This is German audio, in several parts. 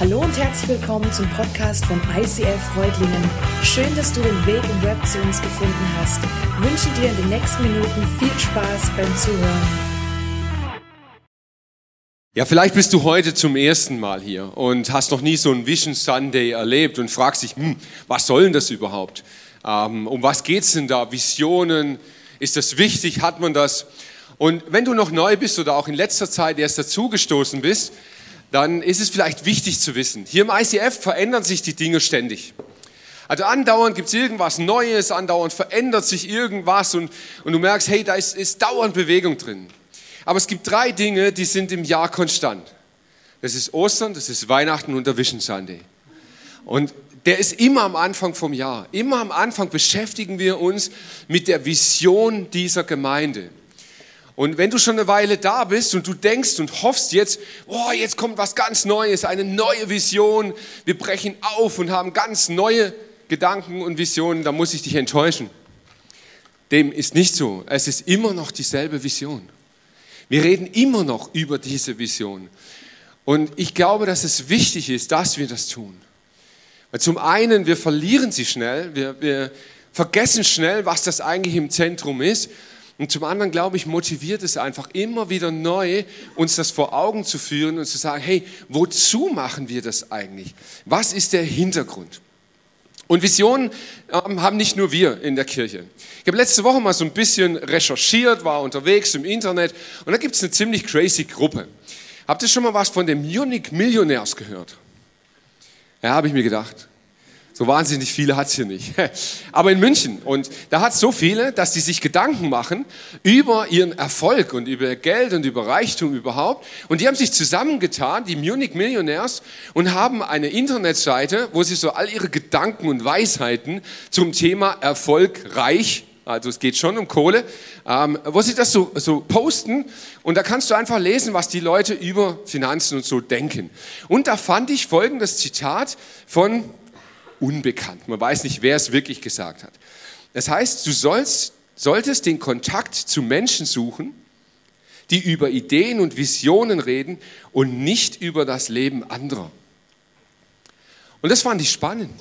Hallo und herzlich willkommen zum Podcast von ICF Freudlingen. Schön, dass du den Weg im Web zu uns gefunden hast. Ich wünsche dir in den nächsten Minuten viel Spaß beim Zuhören. Ja, vielleicht bist du heute zum ersten Mal hier und hast noch nie so einen Vision Sunday erlebt und fragst dich, hm, was soll denn das überhaupt? Ähm, um was geht's denn da? Visionen? Ist das wichtig? Hat man das? Und wenn du noch neu bist oder auch in letzter Zeit erst dazugestoßen bist, dann ist es vielleicht wichtig zu wissen, hier im ICF verändern sich die Dinge ständig. Also andauernd gibt es irgendwas Neues, andauernd verändert sich irgendwas und, und du merkst, hey, da ist, ist dauernd Bewegung drin. Aber es gibt drei Dinge, die sind im Jahr konstant. Das ist Ostern, das ist Weihnachten und der Vision Sunday. Und der ist immer am Anfang vom Jahr. Immer am Anfang beschäftigen wir uns mit der Vision dieser Gemeinde. Und wenn du schon eine Weile da bist und du denkst und hoffst jetzt, oh, jetzt kommt was ganz Neues, eine neue Vision, wir brechen auf und haben ganz neue Gedanken und Visionen, dann muss ich dich enttäuschen. Dem ist nicht so. Es ist immer noch dieselbe Vision. Wir reden immer noch über diese Vision. Und ich glaube, dass es wichtig ist, dass wir das tun. Weil zum einen, wir verlieren sie schnell, wir, wir vergessen schnell, was das eigentlich im Zentrum ist. Und zum anderen, glaube ich, motiviert es einfach immer wieder neu, uns das vor Augen zu führen und zu sagen, hey, wozu machen wir das eigentlich? Was ist der Hintergrund? Und Visionen ähm, haben nicht nur wir in der Kirche. Ich habe letzte Woche mal so ein bisschen recherchiert, war unterwegs im Internet und da gibt es eine ziemlich crazy Gruppe. Habt ihr schon mal was von den Munich Millionärs gehört? Ja, habe ich mir gedacht. So wahnsinnig viele hat's hier nicht. Aber in München. Und da hat's so viele, dass die sich Gedanken machen über ihren Erfolg und über Geld und über Reichtum überhaupt. Und die haben sich zusammengetan, die Munich Millionärs, und haben eine Internetseite, wo sie so all ihre Gedanken und Weisheiten zum Thema Erfolg, Reich, also es geht schon um Kohle, ähm, wo sie das so, so posten und da kannst du einfach lesen, was die Leute über Finanzen und so denken. Und da fand ich folgendes Zitat von unbekannt. Man weiß nicht, wer es wirklich gesagt hat. Das heißt, du sollst, solltest den Kontakt zu Menschen suchen, die über Ideen und Visionen reden und nicht über das Leben anderer. Und das fand ich spannend.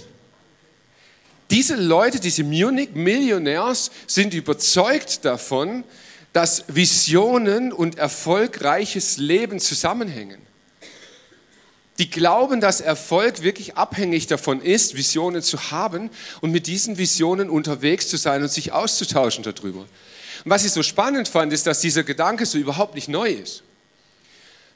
Diese Leute, diese Munich-Millionärs sind überzeugt davon, dass Visionen und erfolgreiches Leben zusammenhängen die glauben, dass Erfolg wirklich abhängig davon ist, Visionen zu haben und mit diesen Visionen unterwegs zu sein und sich auszutauschen darüber. Und was ich so spannend fand, ist, dass dieser Gedanke so überhaupt nicht neu ist.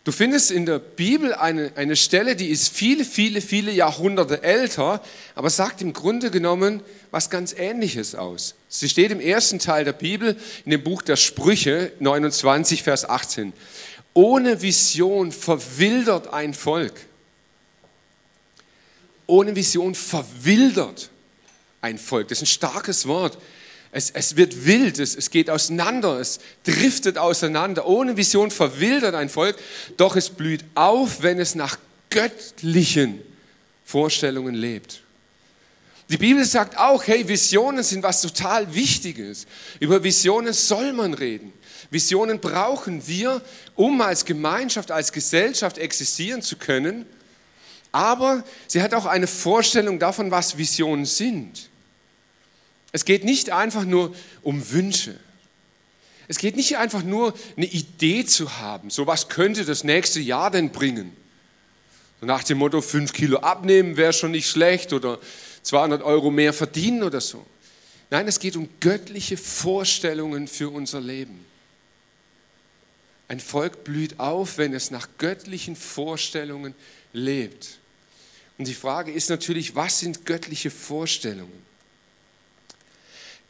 Du findest in der Bibel eine, eine Stelle, die ist viele, viele, viele Jahrhunderte älter, aber sagt im Grunde genommen was ganz Ähnliches aus. Sie steht im ersten Teil der Bibel, in dem Buch der Sprüche 29, Vers 18. Ohne Vision verwildert ein Volk. Ohne Vision verwildert ein Volk. Das ist ein starkes Wort. Es, es wird wild, es, es geht auseinander, es driftet auseinander. Ohne Vision verwildert ein Volk, doch es blüht auf, wenn es nach göttlichen Vorstellungen lebt. Die Bibel sagt auch, hey, Visionen sind was total Wichtiges. Über Visionen soll man reden. Visionen brauchen wir, um als Gemeinschaft, als Gesellschaft existieren zu können. Aber sie hat auch eine Vorstellung davon, was Visionen sind. Es geht nicht einfach nur um Wünsche. Es geht nicht einfach nur eine Idee zu haben, so was könnte das nächste Jahr denn bringen. So nach dem Motto, fünf Kilo abnehmen wäre schon nicht schlecht oder 200 Euro mehr verdienen oder so. Nein, es geht um göttliche Vorstellungen für unser Leben. Ein Volk blüht auf, wenn es nach göttlichen Vorstellungen lebt. Und die Frage ist natürlich, was sind göttliche Vorstellungen?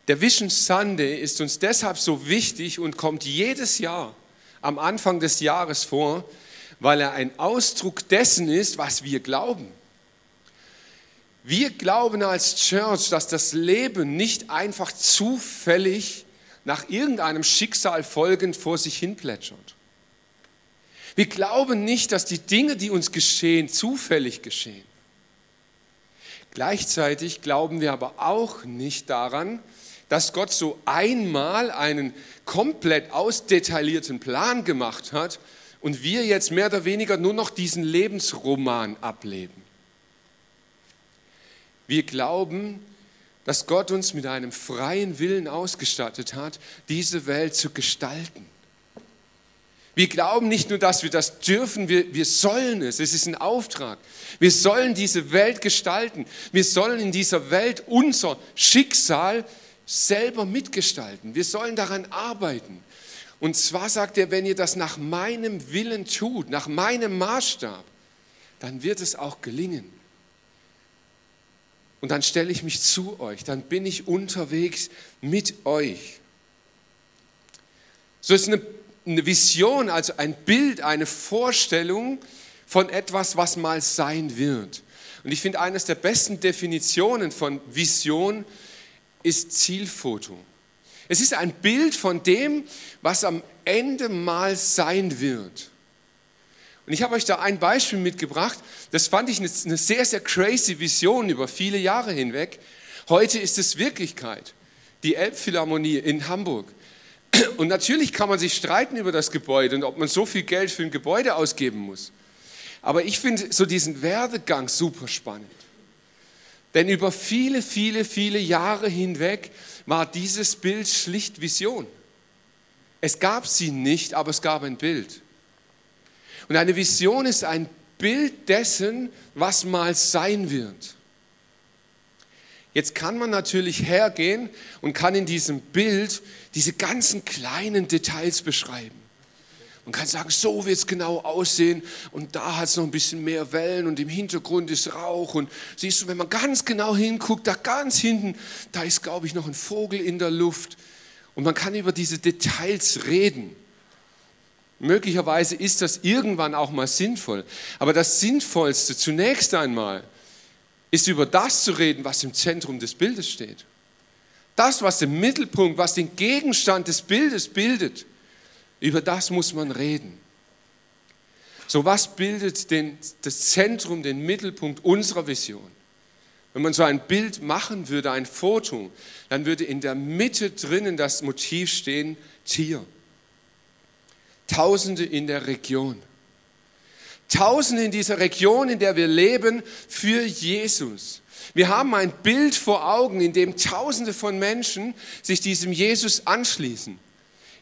Der Vision Sunday ist uns deshalb so wichtig und kommt jedes Jahr am Anfang des Jahres vor, weil er ein Ausdruck dessen ist, was wir glauben. Wir glauben als Church, dass das Leben nicht einfach zufällig nach irgendeinem Schicksal folgend vor sich hin plätschert. Wir glauben nicht, dass die Dinge, die uns geschehen, zufällig geschehen. Gleichzeitig glauben wir aber auch nicht daran, dass Gott so einmal einen komplett ausdetaillierten Plan gemacht hat und wir jetzt mehr oder weniger nur noch diesen Lebensroman ableben. Wir glauben, dass Gott uns mit einem freien Willen ausgestattet hat, diese Welt zu gestalten. Wir glauben nicht nur, dass wir das dürfen, wir, wir sollen es. Es ist ein Auftrag. Wir sollen diese Welt gestalten. Wir sollen in dieser Welt unser Schicksal selber mitgestalten. Wir sollen daran arbeiten. Und zwar sagt er, wenn ihr das nach meinem Willen tut, nach meinem Maßstab, dann wird es auch gelingen. Und dann stelle ich mich zu euch, dann bin ich unterwegs mit euch. So ist eine, eine Vision, also ein Bild, eine Vorstellung von etwas, was mal sein wird. Und ich finde, eines der besten Definitionen von Vision ist Zielfoto. Es ist ein Bild von dem, was am Ende mal sein wird. Und ich habe euch da ein Beispiel mitgebracht. Das fand ich eine sehr, sehr crazy Vision über viele Jahre hinweg. Heute ist es Wirklichkeit. Die Elbphilharmonie in Hamburg. Und natürlich kann man sich streiten über das Gebäude und ob man so viel Geld für ein Gebäude ausgeben muss. Aber ich finde so diesen Werdegang super spannend. Denn über viele, viele, viele Jahre hinweg war dieses Bild schlicht Vision. Es gab sie nicht, aber es gab ein Bild. Und eine Vision ist ein Bild dessen, was mal sein wird. Jetzt kann man natürlich hergehen und kann in diesem Bild diese ganzen kleinen Details beschreiben. Man kann sagen, so wird es genau aussehen und da hat es noch ein bisschen mehr Wellen und im Hintergrund ist Rauch und siehst du, wenn man ganz genau hinguckt, da ganz hinten, da ist, glaube ich, noch ein Vogel in der Luft und man kann über diese Details reden. Möglicherweise ist das irgendwann auch mal sinnvoll. Aber das Sinnvollste zunächst einmal ist über das zu reden, was im Zentrum des Bildes steht. Das, was im Mittelpunkt, was den Gegenstand des Bildes bildet, über das muss man reden. So was bildet den, das Zentrum, den Mittelpunkt unserer Vision? Wenn man so ein Bild machen würde, ein Foto, dann würde in der Mitte drinnen das Motiv stehen, Tier. Tausende in der Region. Tausende in dieser Region, in der wir leben, für Jesus. Wir haben ein Bild vor Augen, in dem Tausende von Menschen sich diesem Jesus anschließen,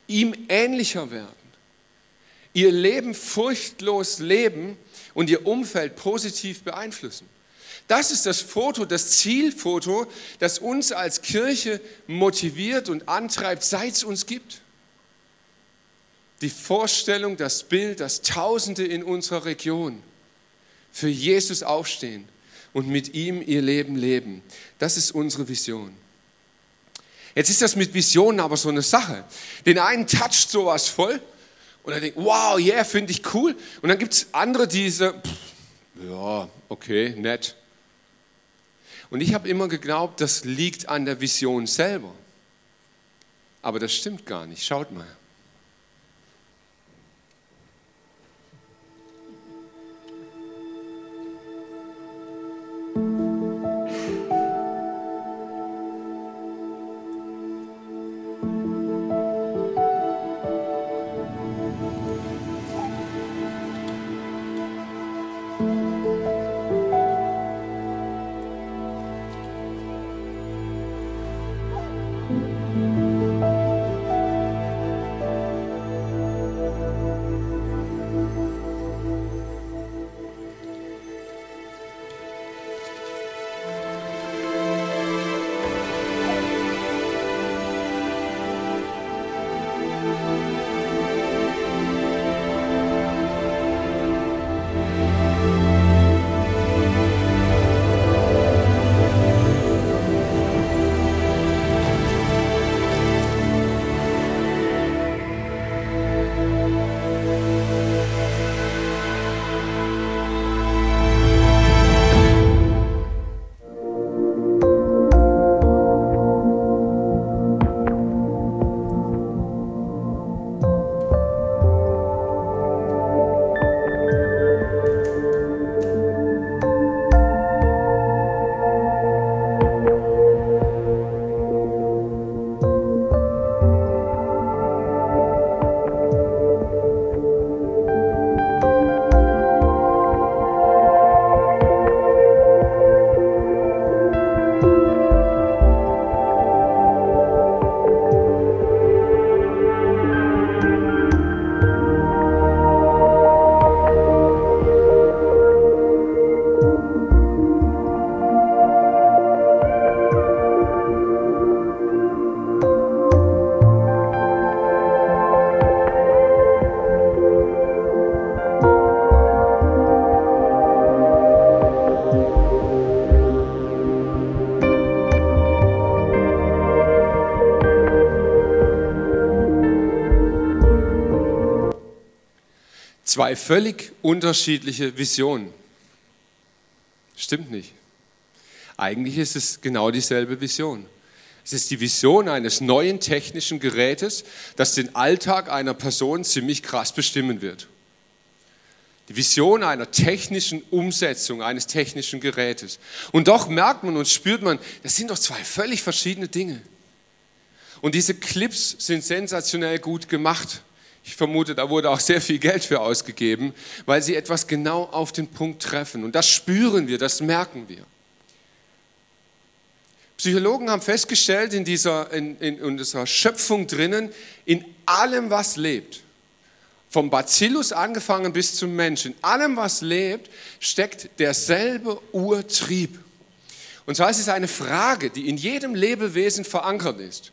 ihm ähnlicher werden, ihr Leben furchtlos leben und ihr Umfeld positiv beeinflussen. Das ist das Foto, das Zielfoto, das uns als Kirche motiviert und antreibt, seit es uns gibt die Vorstellung, das Bild, dass Tausende in unserer Region für Jesus aufstehen und mit ihm ihr Leben leben. Das ist unsere Vision. Jetzt ist das mit Visionen aber so eine Sache. Den einen toucht sowas voll und er denkt, wow, yeah, finde ich cool. Und dann gibt es andere, die so, ja, okay, nett. Und ich habe immer geglaubt, das liegt an der Vision selber. Aber das stimmt gar nicht. Schaut mal. Zwei völlig unterschiedliche Visionen. Stimmt nicht. Eigentlich ist es genau dieselbe Vision. Es ist die Vision eines neuen technischen Gerätes, das den Alltag einer Person ziemlich krass bestimmen wird. Die Vision einer technischen Umsetzung eines technischen Gerätes. Und doch merkt man und spürt man, das sind doch zwei völlig verschiedene Dinge. Und diese Clips sind sensationell gut gemacht. Ich vermute, da wurde auch sehr viel Geld für ausgegeben, weil sie etwas genau auf den Punkt treffen. Und das spüren wir, das merken wir. Psychologen haben festgestellt in dieser, in, in, dieser Schöpfung drinnen, in allem, was lebt, vom Bacillus angefangen bis zum Menschen, in allem, was lebt, steckt derselbe Urtrieb. Und zwar ist es eine Frage, die in jedem Lebewesen verankert ist.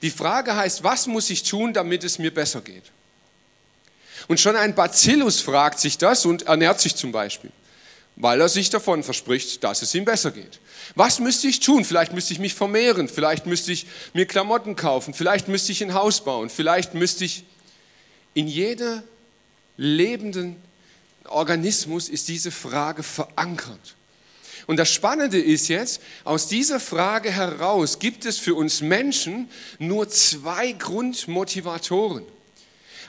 Die Frage heißt, was muss ich tun, damit es mir besser geht? Und schon ein Bacillus fragt sich das und ernährt sich zum Beispiel, weil er sich davon verspricht, dass es ihm besser geht. Was müsste ich tun? Vielleicht müsste ich mich vermehren, vielleicht müsste ich mir Klamotten kaufen, vielleicht müsste ich ein Haus bauen, vielleicht müsste ich... In jeder lebenden Organismus ist diese Frage verankert. Und das Spannende ist jetzt, aus dieser Frage heraus gibt es für uns Menschen nur zwei Grundmotivatoren.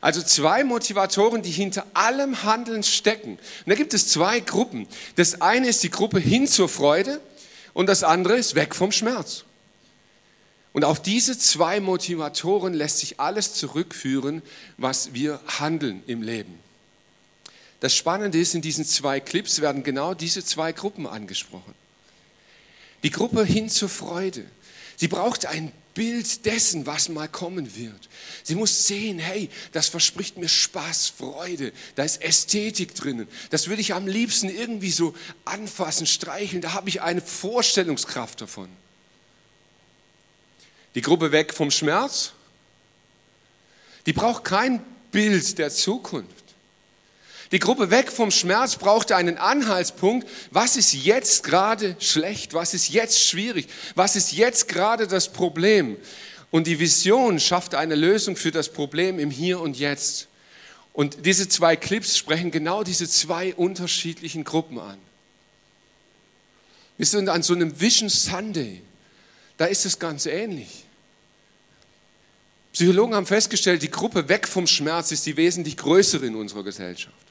Also zwei Motivatoren, die hinter allem Handeln stecken. Und da gibt es zwei Gruppen. Das eine ist die Gruppe hin zur Freude und das andere ist weg vom Schmerz. Und auf diese zwei Motivatoren lässt sich alles zurückführen, was wir handeln im Leben. Das Spannende ist, in diesen zwei Clips werden genau diese zwei Gruppen angesprochen. Die Gruppe hin zur Freude. Sie braucht ein Bild dessen, was mal kommen wird. Sie muss sehen, hey, das verspricht mir Spaß, Freude, da ist Ästhetik drinnen. Das würde ich am liebsten irgendwie so anfassen, streicheln, da habe ich eine Vorstellungskraft davon. Die Gruppe weg vom Schmerz, die braucht kein Bild der Zukunft. Die Gruppe weg vom Schmerz brauchte einen Anhaltspunkt. Was ist jetzt gerade schlecht? Was ist jetzt schwierig? Was ist jetzt gerade das Problem? Und die Vision schafft eine Lösung für das Problem im Hier und Jetzt. Und diese zwei Clips sprechen genau diese zwei unterschiedlichen Gruppen an. Wir sind an so einem Vision Sunday. Da ist es ganz ähnlich. Psychologen haben festgestellt, die Gruppe weg vom Schmerz ist die wesentlich größere in unserer Gesellschaft.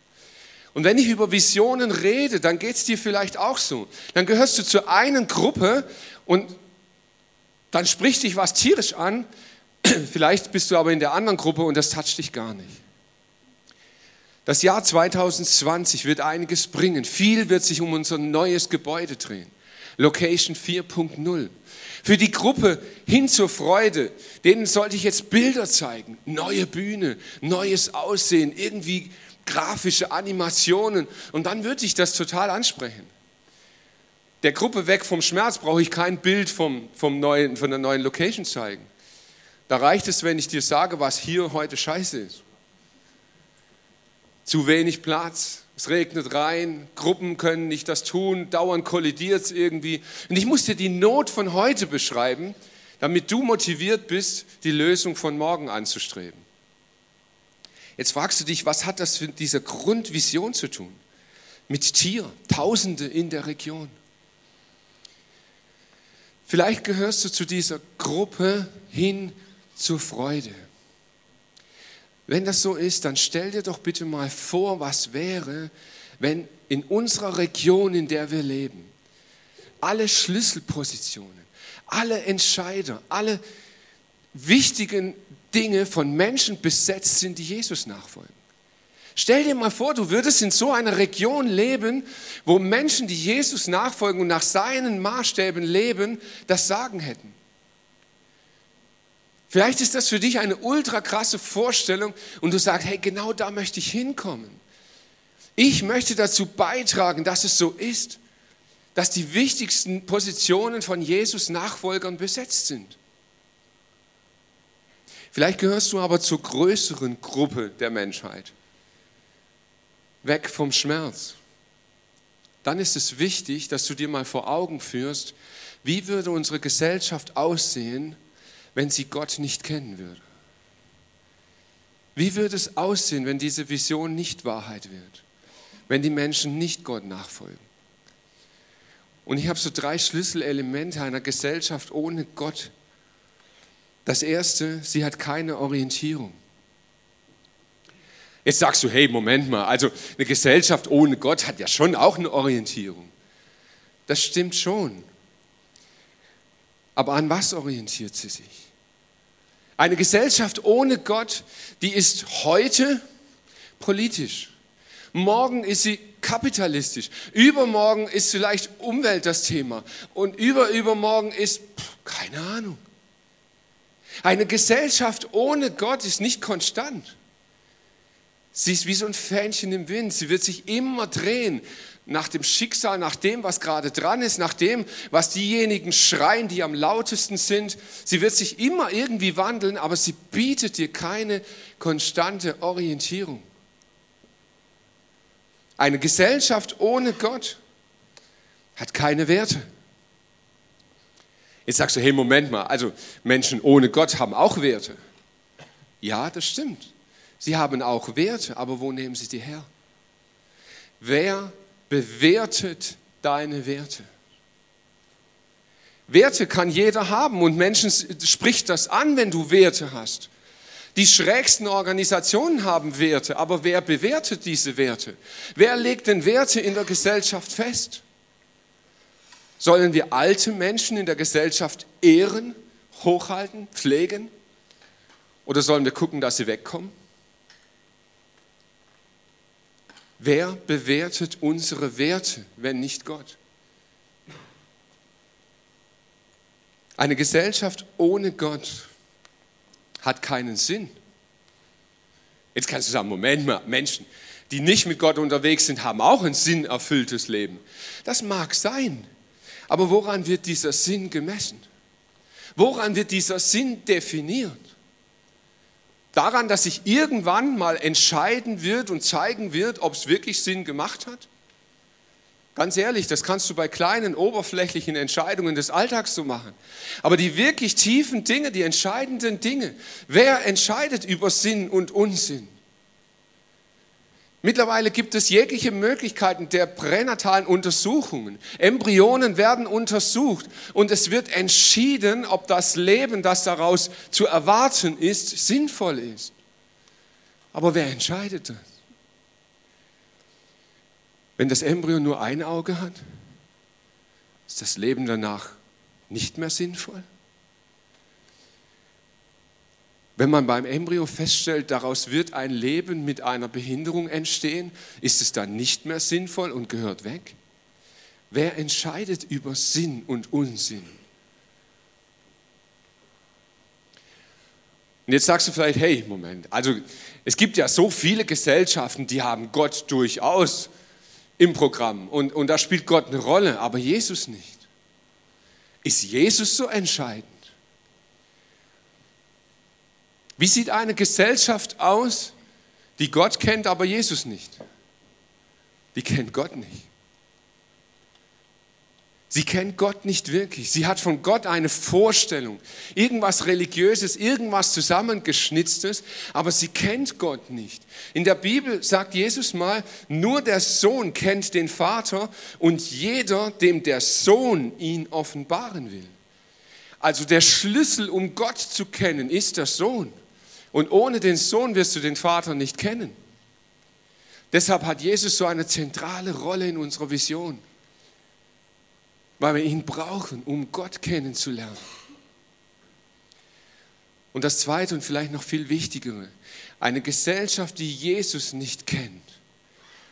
Und wenn ich über Visionen rede, dann geht es dir vielleicht auch so. Dann gehörst du zu einer Gruppe und dann spricht dich was tierisch an. Vielleicht bist du aber in der anderen Gruppe und das toucht dich gar nicht. Das Jahr 2020 wird einiges bringen. Viel wird sich um unser neues Gebäude drehen. Location 4.0. Für die Gruppe hin zur Freude, denen sollte ich jetzt Bilder zeigen. Neue Bühne, neues Aussehen, irgendwie grafische Animationen und dann würde ich das total ansprechen. Der Gruppe weg vom Schmerz brauche ich kein Bild vom, vom neuen, von der neuen Location zeigen. Da reicht es, wenn ich dir sage, was hier heute scheiße ist. Zu wenig Platz, es regnet rein, Gruppen können nicht das tun, dauernd kollidiert es irgendwie. Und ich muss dir die Not von heute beschreiben, damit du motiviert bist, die Lösung von morgen anzustreben. Jetzt fragst du dich, was hat das mit dieser Grundvision zu tun? Mit Tier, Tausende in der Region. Vielleicht gehörst du zu dieser Gruppe hin zur Freude. Wenn das so ist, dann stell dir doch bitte mal vor, was wäre, wenn in unserer Region, in der wir leben, alle Schlüsselpositionen, alle Entscheider, alle wichtigen Dinge von Menschen besetzt sind, die Jesus nachfolgen. Stell dir mal vor, du würdest in so einer Region leben, wo Menschen, die Jesus nachfolgen und nach seinen Maßstäben leben, das Sagen hätten. Vielleicht ist das für dich eine ultra krasse Vorstellung und du sagst, hey, genau da möchte ich hinkommen. Ich möchte dazu beitragen, dass es so ist, dass die wichtigsten Positionen von Jesus Nachfolgern besetzt sind. Vielleicht gehörst du aber zur größeren Gruppe der Menschheit. Weg vom Schmerz. Dann ist es wichtig, dass du dir mal vor Augen führst, wie würde unsere Gesellschaft aussehen, wenn sie Gott nicht kennen würde. Wie wird es aussehen, wenn diese Vision nicht Wahrheit wird? Wenn die Menschen nicht Gott nachfolgen? Und ich habe so drei Schlüsselelemente einer Gesellschaft ohne Gott. Das erste, sie hat keine Orientierung. Jetzt sagst du, hey, Moment mal, also eine Gesellschaft ohne Gott hat ja schon auch eine Orientierung. Das stimmt schon. Aber an was orientiert sie sich? Eine Gesellschaft ohne Gott, die ist heute politisch. Morgen ist sie kapitalistisch. Übermorgen ist vielleicht Umwelt das Thema. Und überübermorgen ist, pff, keine Ahnung. Eine Gesellschaft ohne Gott ist nicht konstant. Sie ist wie so ein Fähnchen im Wind. Sie wird sich immer drehen nach dem Schicksal, nach dem, was gerade dran ist, nach dem, was diejenigen schreien, die am lautesten sind. Sie wird sich immer irgendwie wandeln, aber sie bietet dir keine konstante Orientierung. Eine Gesellschaft ohne Gott hat keine Werte. Jetzt sagst du, hey, Moment mal, also Menschen ohne Gott haben auch Werte. Ja, das stimmt. Sie haben auch Werte, aber wo nehmen sie die her? Wer bewertet deine Werte? Werte kann jeder haben und Menschen spricht das an, wenn du Werte hast. Die schrägsten Organisationen haben Werte, aber wer bewertet diese Werte? Wer legt denn Werte in der Gesellschaft fest? Sollen wir alte Menschen in der Gesellschaft ehren, hochhalten, pflegen? Oder sollen wir gucken, dass sie wegkommen? Wer bewertet unsere Werte, wenn nicht Gott? Eine Gesellschaft ohne Gott hat keinen Sinn. Jetzt kannst du sagen, Moment mal, Menschen, die nicht mit Gott unterwegs sind, haben auch ein sinnerfülltes Leben. Das mag sein, aber woran wird dieser Sinn gemessen? Woran wird dieser Sinn definiert? Daran, dass sich irgendwann mal entscheiden wird und zeigen wird, ob es wirklich Sinn gemacht hat? Ganz ehrlich, das kannst du bei kleinen, oberflächlichen Entscheidungen des Alltags so machen. Aber die wirklich tiefen Dinge, die entscheidenden Dinge, wer entscheidet über Sinn und Unsinn? Mittlerweile gibt es jegliche Möglichkeiten der pränatalen Untersuchungen. Embryonen werden untersucht und es wird entschieden, ob das Leben, das daraus zu erwarten ist, sinnvoll ist. Aber wer entscheidet das? Wenn das Embryo nur ein Auge hat, ist das Leben danach nicht mehr sinnvoll? Wenn man beim Embryo feststellt, daraus wird ein Leben mit einer Behinderung entstehen, ist es dann nicht mehr sinnvoll und gehört weg? Wer entscheidet über Sinn und Unsinn? Und jetzt sagst du vielleicht, hey, Moment, also es gibt ja so viele Gesellschaften, die haben Gott durchaus im Programm und, und da spielt Gott eine Rolle, aber Jesus nicht. Ist Jesus so entscheidend? Wie sieht eine Gesellschaft aus, die Gott kennt, aber Jesus nicht? Die kennt Gott nicht. Sie kennt Gott nicht wirklich. Sie hat von Gott eine Vorstellung, irgendwas Religiöses, irgendwas Zusammengeschnitztes, aber sie kennt Gott nicht. In der Bibel sagt Jesus mal, nur der Sohn kennt den Vater und jeder, dem der Sohn ihn offenbaren will. Also der Schlüssel, um Gott zu kennen, ist der Sohn. Und ohne den Sohn wirst du den Vater nicht kennen. Deshalb hat Jesus so eine zentrale Rolle in unserer Vision, weil wir ihn brauchen, um Gott kennenzulernen. Und das Zweite und vielleicht noch viel Wichtigere, eine Gesellschaft, die Jesus nicht kennt,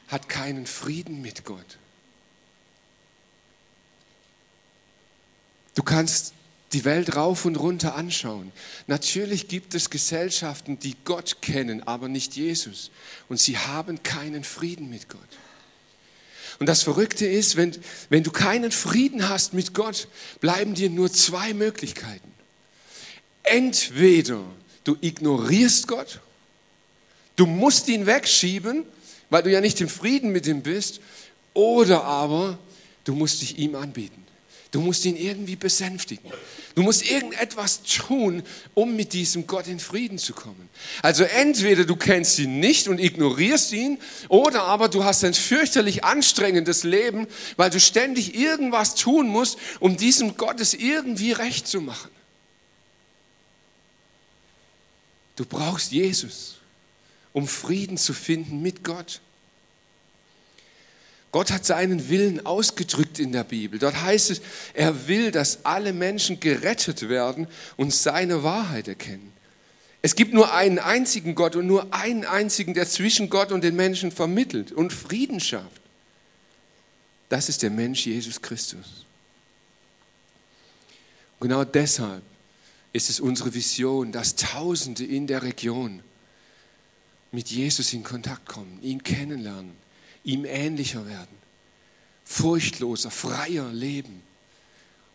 hat keinen Frieden mit Gott. Du kannst die Welt rauf und runter anschauen. Natürlich gibt es Gesellschaften, die Gott kennen, aber nicht Jesus. Und sie haben keinen Frieden mit Gott. Und das Verrückte ist, wenn, wenn du keinen Frieden hast mit Gott, bleiben dir nur zwei Möglichkeiten. Entweder du ignorierst Gott, du musst ihn wegschieben, weil du ja nicht im Frieden mit ihm bist, oder aber du musst dich ihm anbieten. Du musst ihn irgendwie besänftigen. Du musst irgendetwas tun, um mit diesem Gott in Frieden zu kommen. Also entweder du kennst ihn nicht und ignorierst ihn, oder aber du hast ein fürchterlich anstrengendes Leben, weil du ständig irgendwas tun musst, um diesem Gott es irgendwie recht zu machen. Du brauchst Jesus, um Frieden zu finden mit Gott. Gott hat seinen Willen ausgedrückt in der Bibel. Dort heißt es, er will, dass alle Menschen gerettet werden und seine Wahrheit erkennen. Es gibt nur einen einzigen Gott und nur einen einzigen, der zwischen Gott und den Menschen vermittelt und Frieden schafft. Das ist der Mensch Jesus Christus. Und genau deshalb ist es unsere Vision, dass Tausende in der Region mit Jesus in Kontakt kommen, ihn kennenlernen ihm ähnlicher werden, furchtloser, freier leben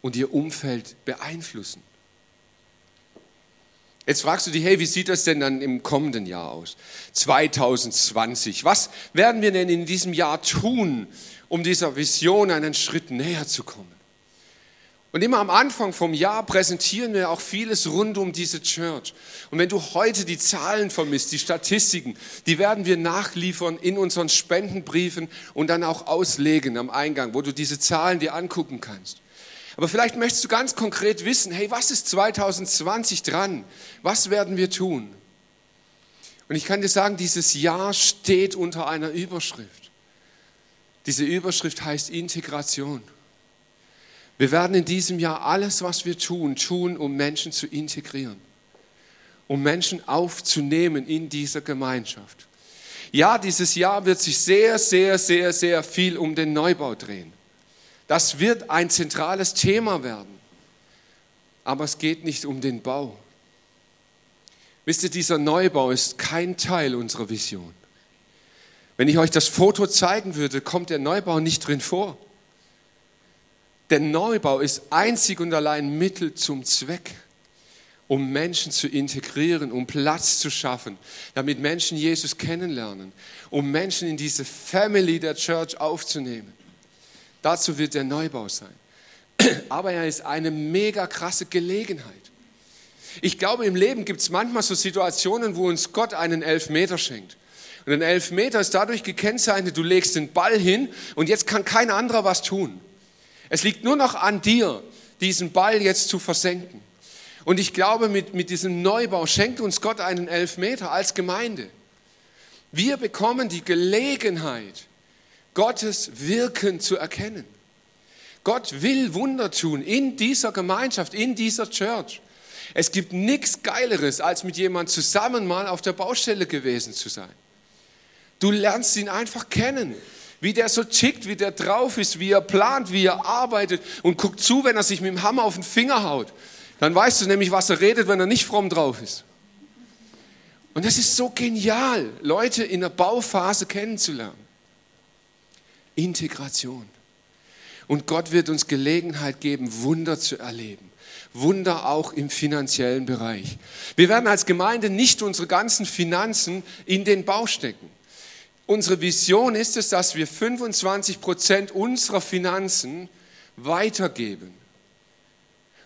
und ihr Umfeld beeinflussen. Jetzt fragst du dich, hey, wie sieht das denn dann im kommenden Jahr aus? 2020. Was werden wir denn in diesem Jahr tun, um dieser Vision einen Schritt näher zu kommen? Und immer am Anfang vom Jahr präsentieren wir auch vieles rund um diese Church. Und wenn du heute die Zahlen vermisst, die Statistiken, die werden wir nachliefern in unseren Spendenbriefen und dann auch auslegen am Eingang, wo du diese Zahlen dir angucken kannst. Aber vielleicht möchtest du ganz konkret wissen, hey, was ist 2020 dran? Was werden wir tun? Und ich kann dir sagen, dieses Jahr steht unter einer Überschrift. Diese Überschrift heißt Integration. Wir werden in diesem Jahr alles, was wir tun, tun, um Menschen zu integrieren, um Menschen aufzunehmen in dieser Gemeinschaft. Ja, dieses Jahr wird sich sehr, sehr, sehr, sehr viel um den Neubau drehen. Das wird ein zentrales Thema werden. Aber es geht nicht um den Bau. Wisst ihr, dieser Neubau ist kein Teil unserer Vision. Wenn ich euch das Foto zeigen würde, kommt der Neubau nicht drin vor. Der Neubau ist einzig und allein Mittel zum Zweck, um Menschen zu integrieren, um Platz zu schaffen, damit Menschen Jesus kennenlernen, um Menschen in diese Family der Church aufzunehmen. Dazu wird der Neubau sein. Aber er ist eine mega krasse Gelegenheit. Ich glaube, im Leben gibt es manchmal so Situationen, wo uns Gott einen Elfmeter schenkt. Und ein Elfmeter ist dadurch gekennzeichnet, du legst den Ball hin und jetzt kann kein anderer was tun. Es liegt nur noch an dir, diesen Ball jetzt zu versenken. Und ich glaube, mit, mit diesem Neubau schenkt uns Gott einen Elfmeter als Gemeinde. Wir bekommen die Gelegenheit, Gottes Wirken zu erkennen. Gott will Wunder tun in dieser Gemeinschaft, in dieser Church. Es gibt nichts Geileres, als mit jemand zusammen mal auf der Baustelle gewesen zu sein. Du lernst ihn einfach kennen wie der so tickt, wie der drauf ist, wie er plant, wie er arbeitet und guckt zu, wenn er sich mit dem Hammer auf den Finger haut. Dann weißt du nämlich, was er redet, wenn er nicht fromm drauf ist. Und das ist so genial, Leute in der Bauphase kennenzulernen. Integration. Und Gott wird uns Gelegenheit geben, Wunder zu erleben. Wunder auch im finanziellen Bereich. Wir werden als Gemeinde nicht unsere ganzen Finanzen in den Bau stecken. Unsere Vision ist es, dass wir 25 Prozent unserer Finanzen weitergeben.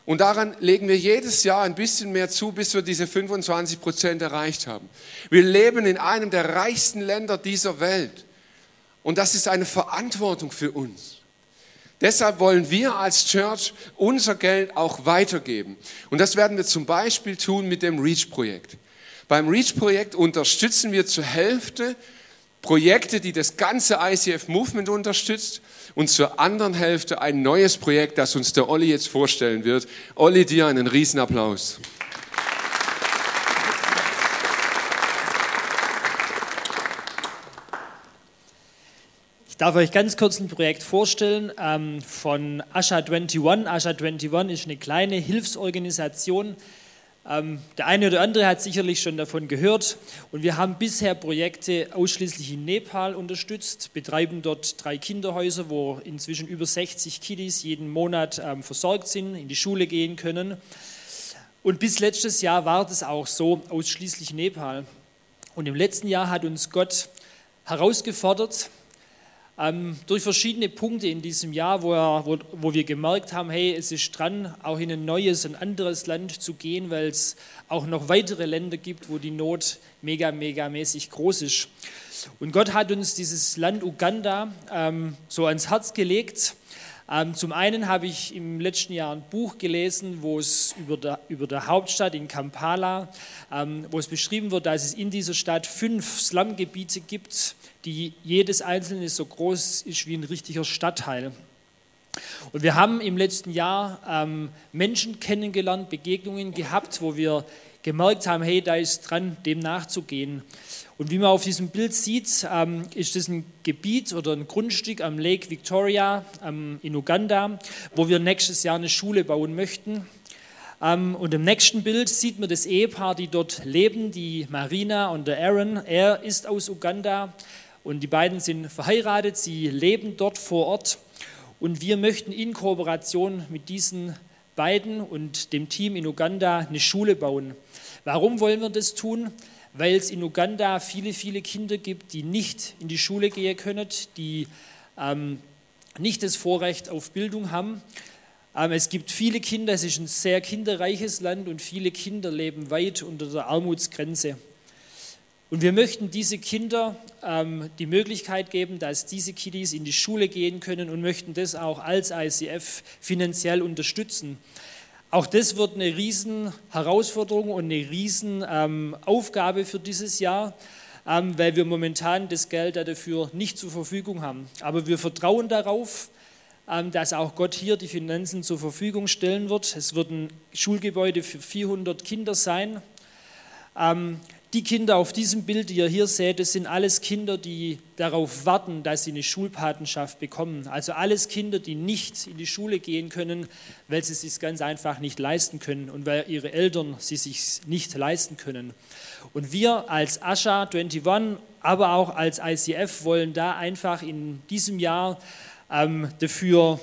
Und daran legen wir jedes Jahr ein bisschen mehr zu, bis wir diese 25 Prozent erreicht haben. Wir leben in einem der reichsten Länder dieser Welt. Und das ist eine Verantwortung für uns. Deshalb wollen wir als Church unser Geld auch weitergeben. Und das werden wir zum Beispiel tun mit dem REACH-Projekt. Beim REACH-Projekt unterstützen wir zur Hälfte Projekte, die das ganze ICF-Movement unterstützt und zur anderen Hälfte ein neues Projekt, das uns der Olli jetzt vorstellen wird. Olli, dir einen Riesenapplaus. Ich darf euch ganz kurz ein Projekt vorstellen ähm, von Asha 21. Asha 21 ist eine kleine Hilfsorganisation, der eine oder andere hat sicherlich schon davon gehört. Und wir haben bisher Projekte ausschließlich in Nepal unterstützt, betreiben dort drei Kinderhäuser, wo inzwischen über 60 Kiddies jeden Monat ähm, versorgt sind, in die Schule gehen können. Und bis letztes Jahr war das auch so, ausschließlich Nepal. Und im letzten Jahr hat uns Gott herausgefordert, ähm, durch verschiedene Punkte in diesem Jahr, wo, er, wo, wo, wir gemerkt haben, hey, es ist dran, auch in ein neues, ein anderes Land zu gehen, weil es auch noch weitere Länder gibt, wo die Not mega, mega mäßig groß ist. Und Gott hat uns dieses Land Uganda ähm, so ans Herz gelegt. Ähm, zum einen habe ich im letzten Jahr ein Buch gelesen, wo es über der, über der Hauptstadt in Kampala, ähm, wo es beschrieben wird, dass es in dieser Stadt fünf Slumgebiete gibt, die jedes einzelne so groß ist wie ein richtiger Stadtteil. Und wir haben im letzten Jahr ähm, Menschen kennengelernt, Begegnungen gehabt, wo wir gemerkt haben, hey, da ist dran, dem nachzugehen. Und wie man auf diesem Bild sieht, ähm, ist das ein Gebiet oder ein Grundstück am Lake Victoria ähm, in Uganda, wo wir nächstes Jahr eine Schule bauen möchten. Ähm, und im nächsten Bild sieht man das Ehepaar, die dort leben, die Marina und der Aaron. Er ist aus Uganda und die beiden sind verheiratet, sie leben dort vor Ort. Und wir möchten in Kooperation mit diesen beiden und dem Team in Uganda eine Schule bauen. Warum wollen wir das tun? Weil es in Uganda viele, viele Kinder gibt, die nicht in die Schule gehen können, die ähm, nicht das Vorrecht auf Bildung haben. Ähm, es gibt viele Kinder, es ist ein sehr kinderreiches Land und viele Kinder leben weit unter der Armutsgrenze. Und wir möchten diese Kinder ähm, die Möglichkeit geben, dass diese Kiddies in die Schule gehen können und möchten das auch als ICF finanziell unterstützen. Auch das wird eine riesen Herausforderung und eine riesen ähm, Aufgabe für dieses Jahr, ähm, weil wir momentan das Geld dafür nicht zur Verfügung haben. Aber wir vertrauen darauf, ähm, dass auch Gott hier die Finanzen zur Verfügung stellen wird. Es wird ein Schulgebäude für 400 Kinder sein. Die Kinder auf diesem Bild, die ihr hier seht, das sind alles Kinder, die darauf warten, dass sie eine Schulpatenschaft bekommen. Also alles Kinder, die nicht in die Schule gehen können, weil sie es sich ganz einfach nicht leisten können und weil ihre Eltern sie sich nicht leisten können. Und wir als Asha 21, aber auch als ICF wollen da einfach in diesem Jahr ähm, dafür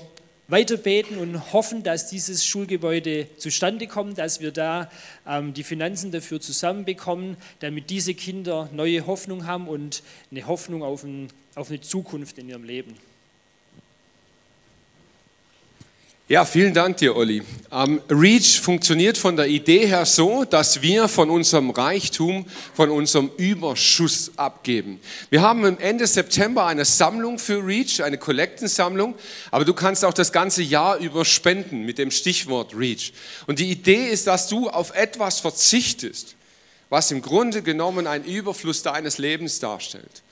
weiter beten und hoffen, dass dieses Schulgebäude zustande kommt, dass wir da ähm, die Finanzen dafür zusammenbekommen, damit diese Kinder neue Hoffnung haben und eine Hoffnung auf, ein, auf eine Zukunft in ihrem Leben. Ja, vielen Dank dir, Olli. Ähm, Reach funktioniert von der Idee her so, dass wir von unserem Reichtum, von unserem Überschuss abgeben. Wir haben im Ende September eine Sammlung für Reach, eine Kollektensammlung, aber du kannst auch das ganze Jahr über spenden mit dem Stichwort Reach. Und die Idee ist, dass du auf etwas verzichtest, was im Grunde genommen ein Überfluss deines Lebens darstellt.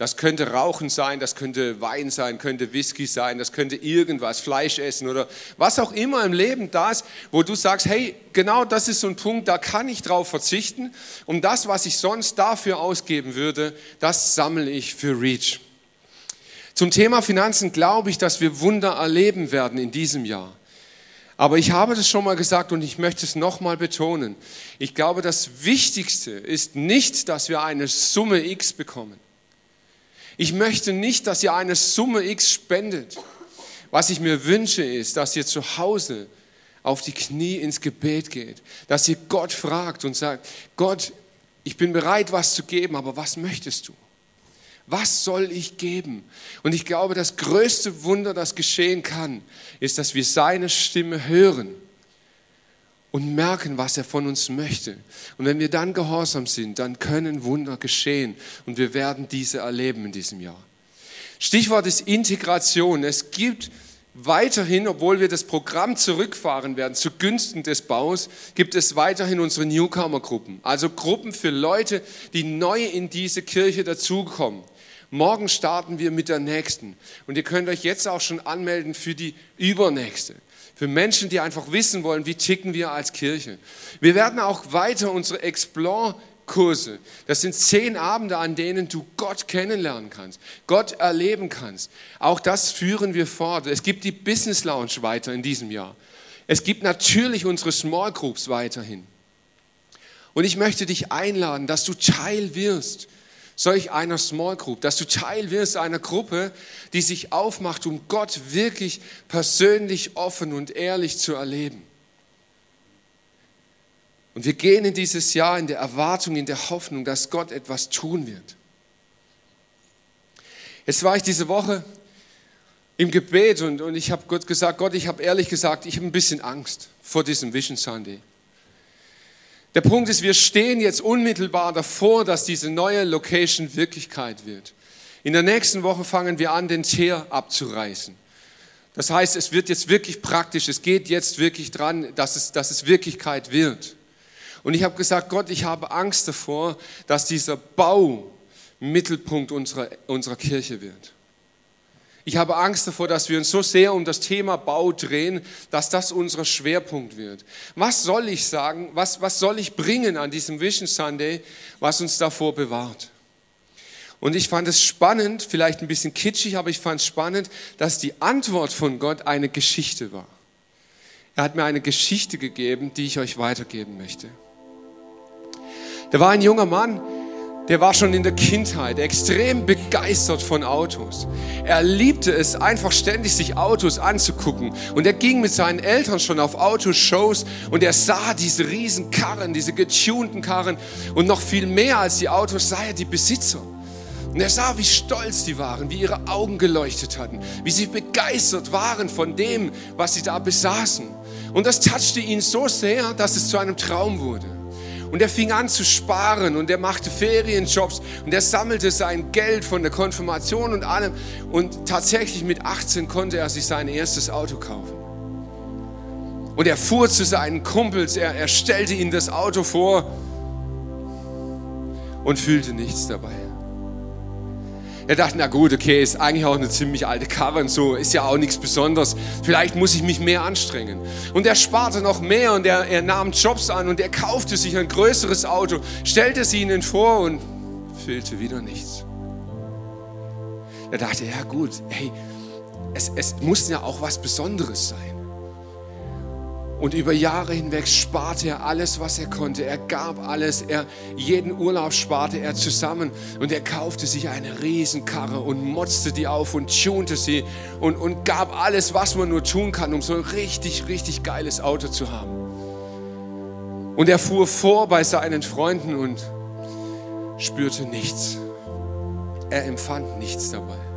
Das könnte Rauchen sein, das könnte Wein sein, könnte Whisky sein, das könnte irgendwas, Fleisch essen oder was auch immer im Leben da ist, wo du sagst, hey, genau das ist so ein Punkt, da kann ich drauf verzichten und das, was ich sonst dafür ausgeben würde, das sammle ich für Reach. Zum Thema Finanzen glaube ich, dass wir Wunder erleben werden in diesem Jahr. Aber ich habe das schon mal gesagt und ich möchte es nochmal betonen. Ich glaube, das Wichtigste ist nicht, dass wir eine Summe X bekommen. Ich möchte nicht, dass ihr eine Summe X spendet. Was ich mir wünsche, ist, dass ihr zu Hause auf die Knie ins Gebet geht, dass ihr Gott fragt und sagt, Gott, ich bin bereit, was zu geben, aber was möchtest du? Was soll ich geben? Und ich glaube, das größte Wunder, das geschehen kann, ist, dass wir seine Stimme hören und merken, was er von uns möchte. Und wenn wir dann gehorsam sind, dann können Wunder geschehen und wir werden diese erleben in diesem Jahr. Stichwort ist Integration. Es gibt weiterhin, obwohl wir das Programm zurückfahren werden, zugunsten des Baus, gibt es weiterhin unsere Newcomer-Gruppen. Also Gruppen für Leute, die neu in diese Kirche dazukommen. Morgen starten wir mit der nächsten. Und ihr könnt euch jetzt auch schon anmelden für die übernächste. Für Menschen, die einfach wissen wollen, wie ticken wir als Kirche. Wir werden auch weiter unsere Explore Kurse. Das sind zehn Abende, an denen du Gott kennenlernen kannst, Gott erleben kannst. Auch das führen wir fort. Es gibt die Business Lounge weiter in diesem Jahr. Es gibt natürlich unsere Small Groups weiterhin. Und ich möchte dich einladen, dass du Teil wirst solch einer Small Group, dass du Teil wirst einer Gruppe, die sich aufmacht, um Gott wirklich persönlich offen und ehrlich zu erleben. Und wir gehen in dieses Jahr in der Erwartung, in der Hoffnung, dass Gott etwas tun wird. Jetzt war ich diese Woche im Gebet und, und ich habe Gott gesagt, Gott, ich habe ehrlich gesagt, ich habe ein bisschen Angst vor diesem Vision Sunday. Der Punkt ist, wir stehen jetzt unmittelbar davor, dass diese neue Location Wirklichkeit wird. In der nächsten Woche fangen wir an, den Teer abzureißen. Das heißt, es wird jetzt wirklich praktisch, es geht jetzt wirklich dran, dass es, dass es Wirklichkeit wird. Und ich habe gesagt, Gott, ich habe Angst davor, dass dieser Bau Mittelpunkt unserer, unserer Kirche wird. Ich habe Angst davor, dass wir uns so sehr um das Thema Bau drehen, dass das unser Schwerpunkt wird. Was soll ich sagen, was, was soll ich bringen an diesem Vision Sunday, was uns davor bewahrt? Und ich fand es spannend, vielleicht ein bisschen kitschig, aber ich fand es spannend, dass die Antwort von Gott eine Geschichte war. Er hat mir eine Geschichte gegeben, die ich euch weitergeben möchte. Da war ein junger Mann, der war schon in der Kindheit extrem begeistert von Autos. Er liebte es, einfach ständig sich Autos anzugucken. Und er ging mit seinen Eltern schon auf Autoshows und er sah diese riesen Karren, diese getunten Karren. Und noch viel mehr als die Autos sah er die Besitzer. Und er sah, wie stolz die waren, wie ihre Augen geleuchtet hatten, wie sie begeistert waren von dem, was sie da besaßen. Und das touchte ihn so sehr, dass es zu einem Traum wurde. Und er fing an zu sparen und er machte Ferienjobs und er sammelte sein Geld von der Konfirmation und allem. Und tatsächlich mit 18 konnte er sich sein erstes Auto kaufen. Und er fuhr zu seinen Kumpels, er, er stellte ihnen das Auto vor und fühlte nichts dabei. Er dachte, na gut, okay, ist eigentlich auch eine ziemlich alte Karre und so, ist ja auch nichts Besonderes. Vielleicht muss ich mich mehr anstrengen. Und er sparte noch mehr und er, er nahm Jobs an und er kaufte sich ein größeres Auto, stellte es ihnen vor und fehlte wieder nichts. Er dachte, ja gut, hey, es, es muss ja auch was Besonderes sein. Und über Jahre hinweg sparte er alles, was er konnte. Er gab alles. Er, jeden Urlaub sparte er zusammen. Und er kaufte sich eine Riesenkarre und motzte die auf und tunte sie und, und gab alles, was man nur tun kann, um so ein richtig, richtig geiles Auto zu haben. Und er fuhr vor bei seinen Freunden und spürte nichts. Er empfand nichts dabei.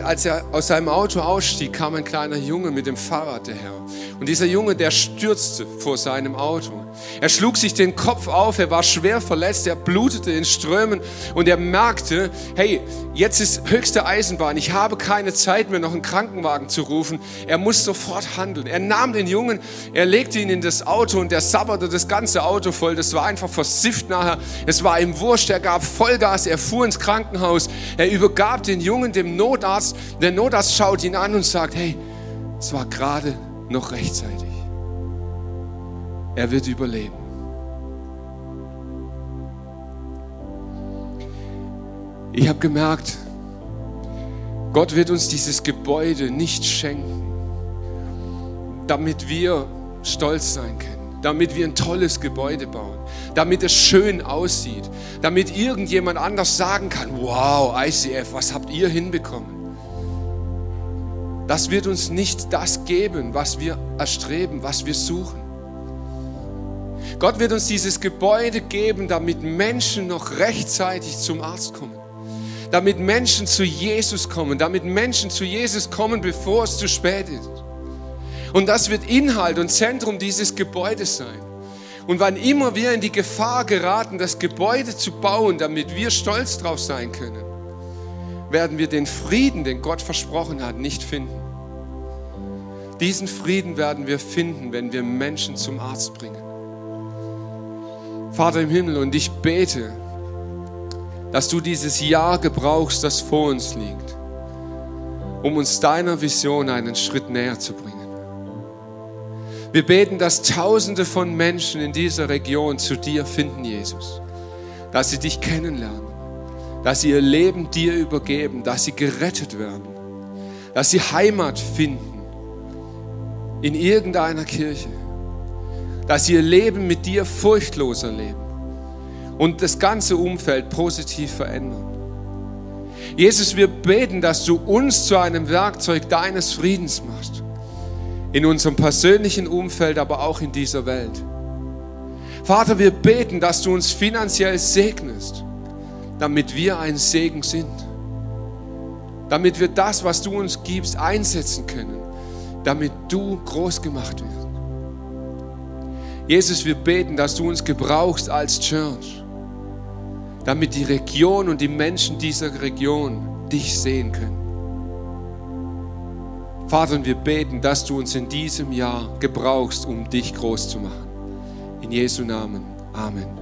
Als er aus seinem Auto ausstieg, kam ein kleiner Junge mit dem Fahrrad daher. Und dieser Junge, der stürzte vor seinem Auto. Er schlug sich den Kopf auf, er war schwer verletzt, er blutete in Strömen und er merkte, hey, jetzt ist höchste Eisenbahn, ich habe keine Zeit mehr, noch einen Krankenwagen zu rufen. Er muss sofort handeln. Er nahm den Jungen, er legte ihn in das Auto und er sabberte das ganze Auto voll. Das war einfach versifft nachher. Es war ihm wurscht, er gab Vollgas, er fuhr ins Krankenhaus, er übergab den Jungen dem Notarzt. Der Notarzt schaut ihn an und sagt, hey, es war gerade noch rechtzeitig. Er wird überleben. Ich habe gemerkt, Gott wird uns dieses Gebäude nicht schenken, damit wir stolz sein können, damit wir ein tolles Gebäude bauen, damit es schön aussieht, damit irgendjemand anders sagen kann, wow, ICF, was habt ihr hinbekommen? Das wird uns nicht das geben, was wir erstreben, was wir suchen. Gott wird uns dieses Gebäude geben, damit Menschen noch rechtzeitig zum Arzt kommen. Damit Menschen zu Jesus kommen, damit Menschen zu Jesus kommen, bevor es zu spät ist. Und das wird Inhalt und Zentrum dieses Gebäudes sein. Und wann immer wir in die Gefahr geraten, das Gebäude zu bauen, damit wir stolz drauf sein können, werden wir den Frieden, den Gott versprochen hat, nicht finden. Diesen Frieden werden wir finden, wenn wir Menschen zum Arzt bringen. Vater im Himmel, und ich bete, dass du dieses Jahr gebrauchst, das vor uns liegt, um uns deiner Vision einen Schritt näher zu bringen. Wir beten, dass Tausende von Menschen in dieser Region zu dir finden, Jesus, dass sie dich kennenlernen, dass sie ihr Leben dir übergeben, dass sie gerettet werden, dass sie Heimat finden in irgendeiner Kirche, dass ihr Leben mit dir furchtloser leben und das ganze Umfeld positiv verändern. Jesus, wir beten, dass du uns zu einem Werkzeug deines Friedens machst. In unserem persönlichen Umfeld, aber auch in dieser Welt. Vater, wir beten, dass du uns finanziell segnest, damit wir ein Segen sind. Damit wir das, was du uns gibst, einsetzen können, damit du groß gemacht wirst. Jesus, wir beten, dass du uns gebrauchst als Church, damit die Region und die Menschen dieser Region dich sehen können. Vater, wir beten, dass du uns in diesem Jahr gebrauchst, um dich groß zu machen. In Jesu Namen. Amen.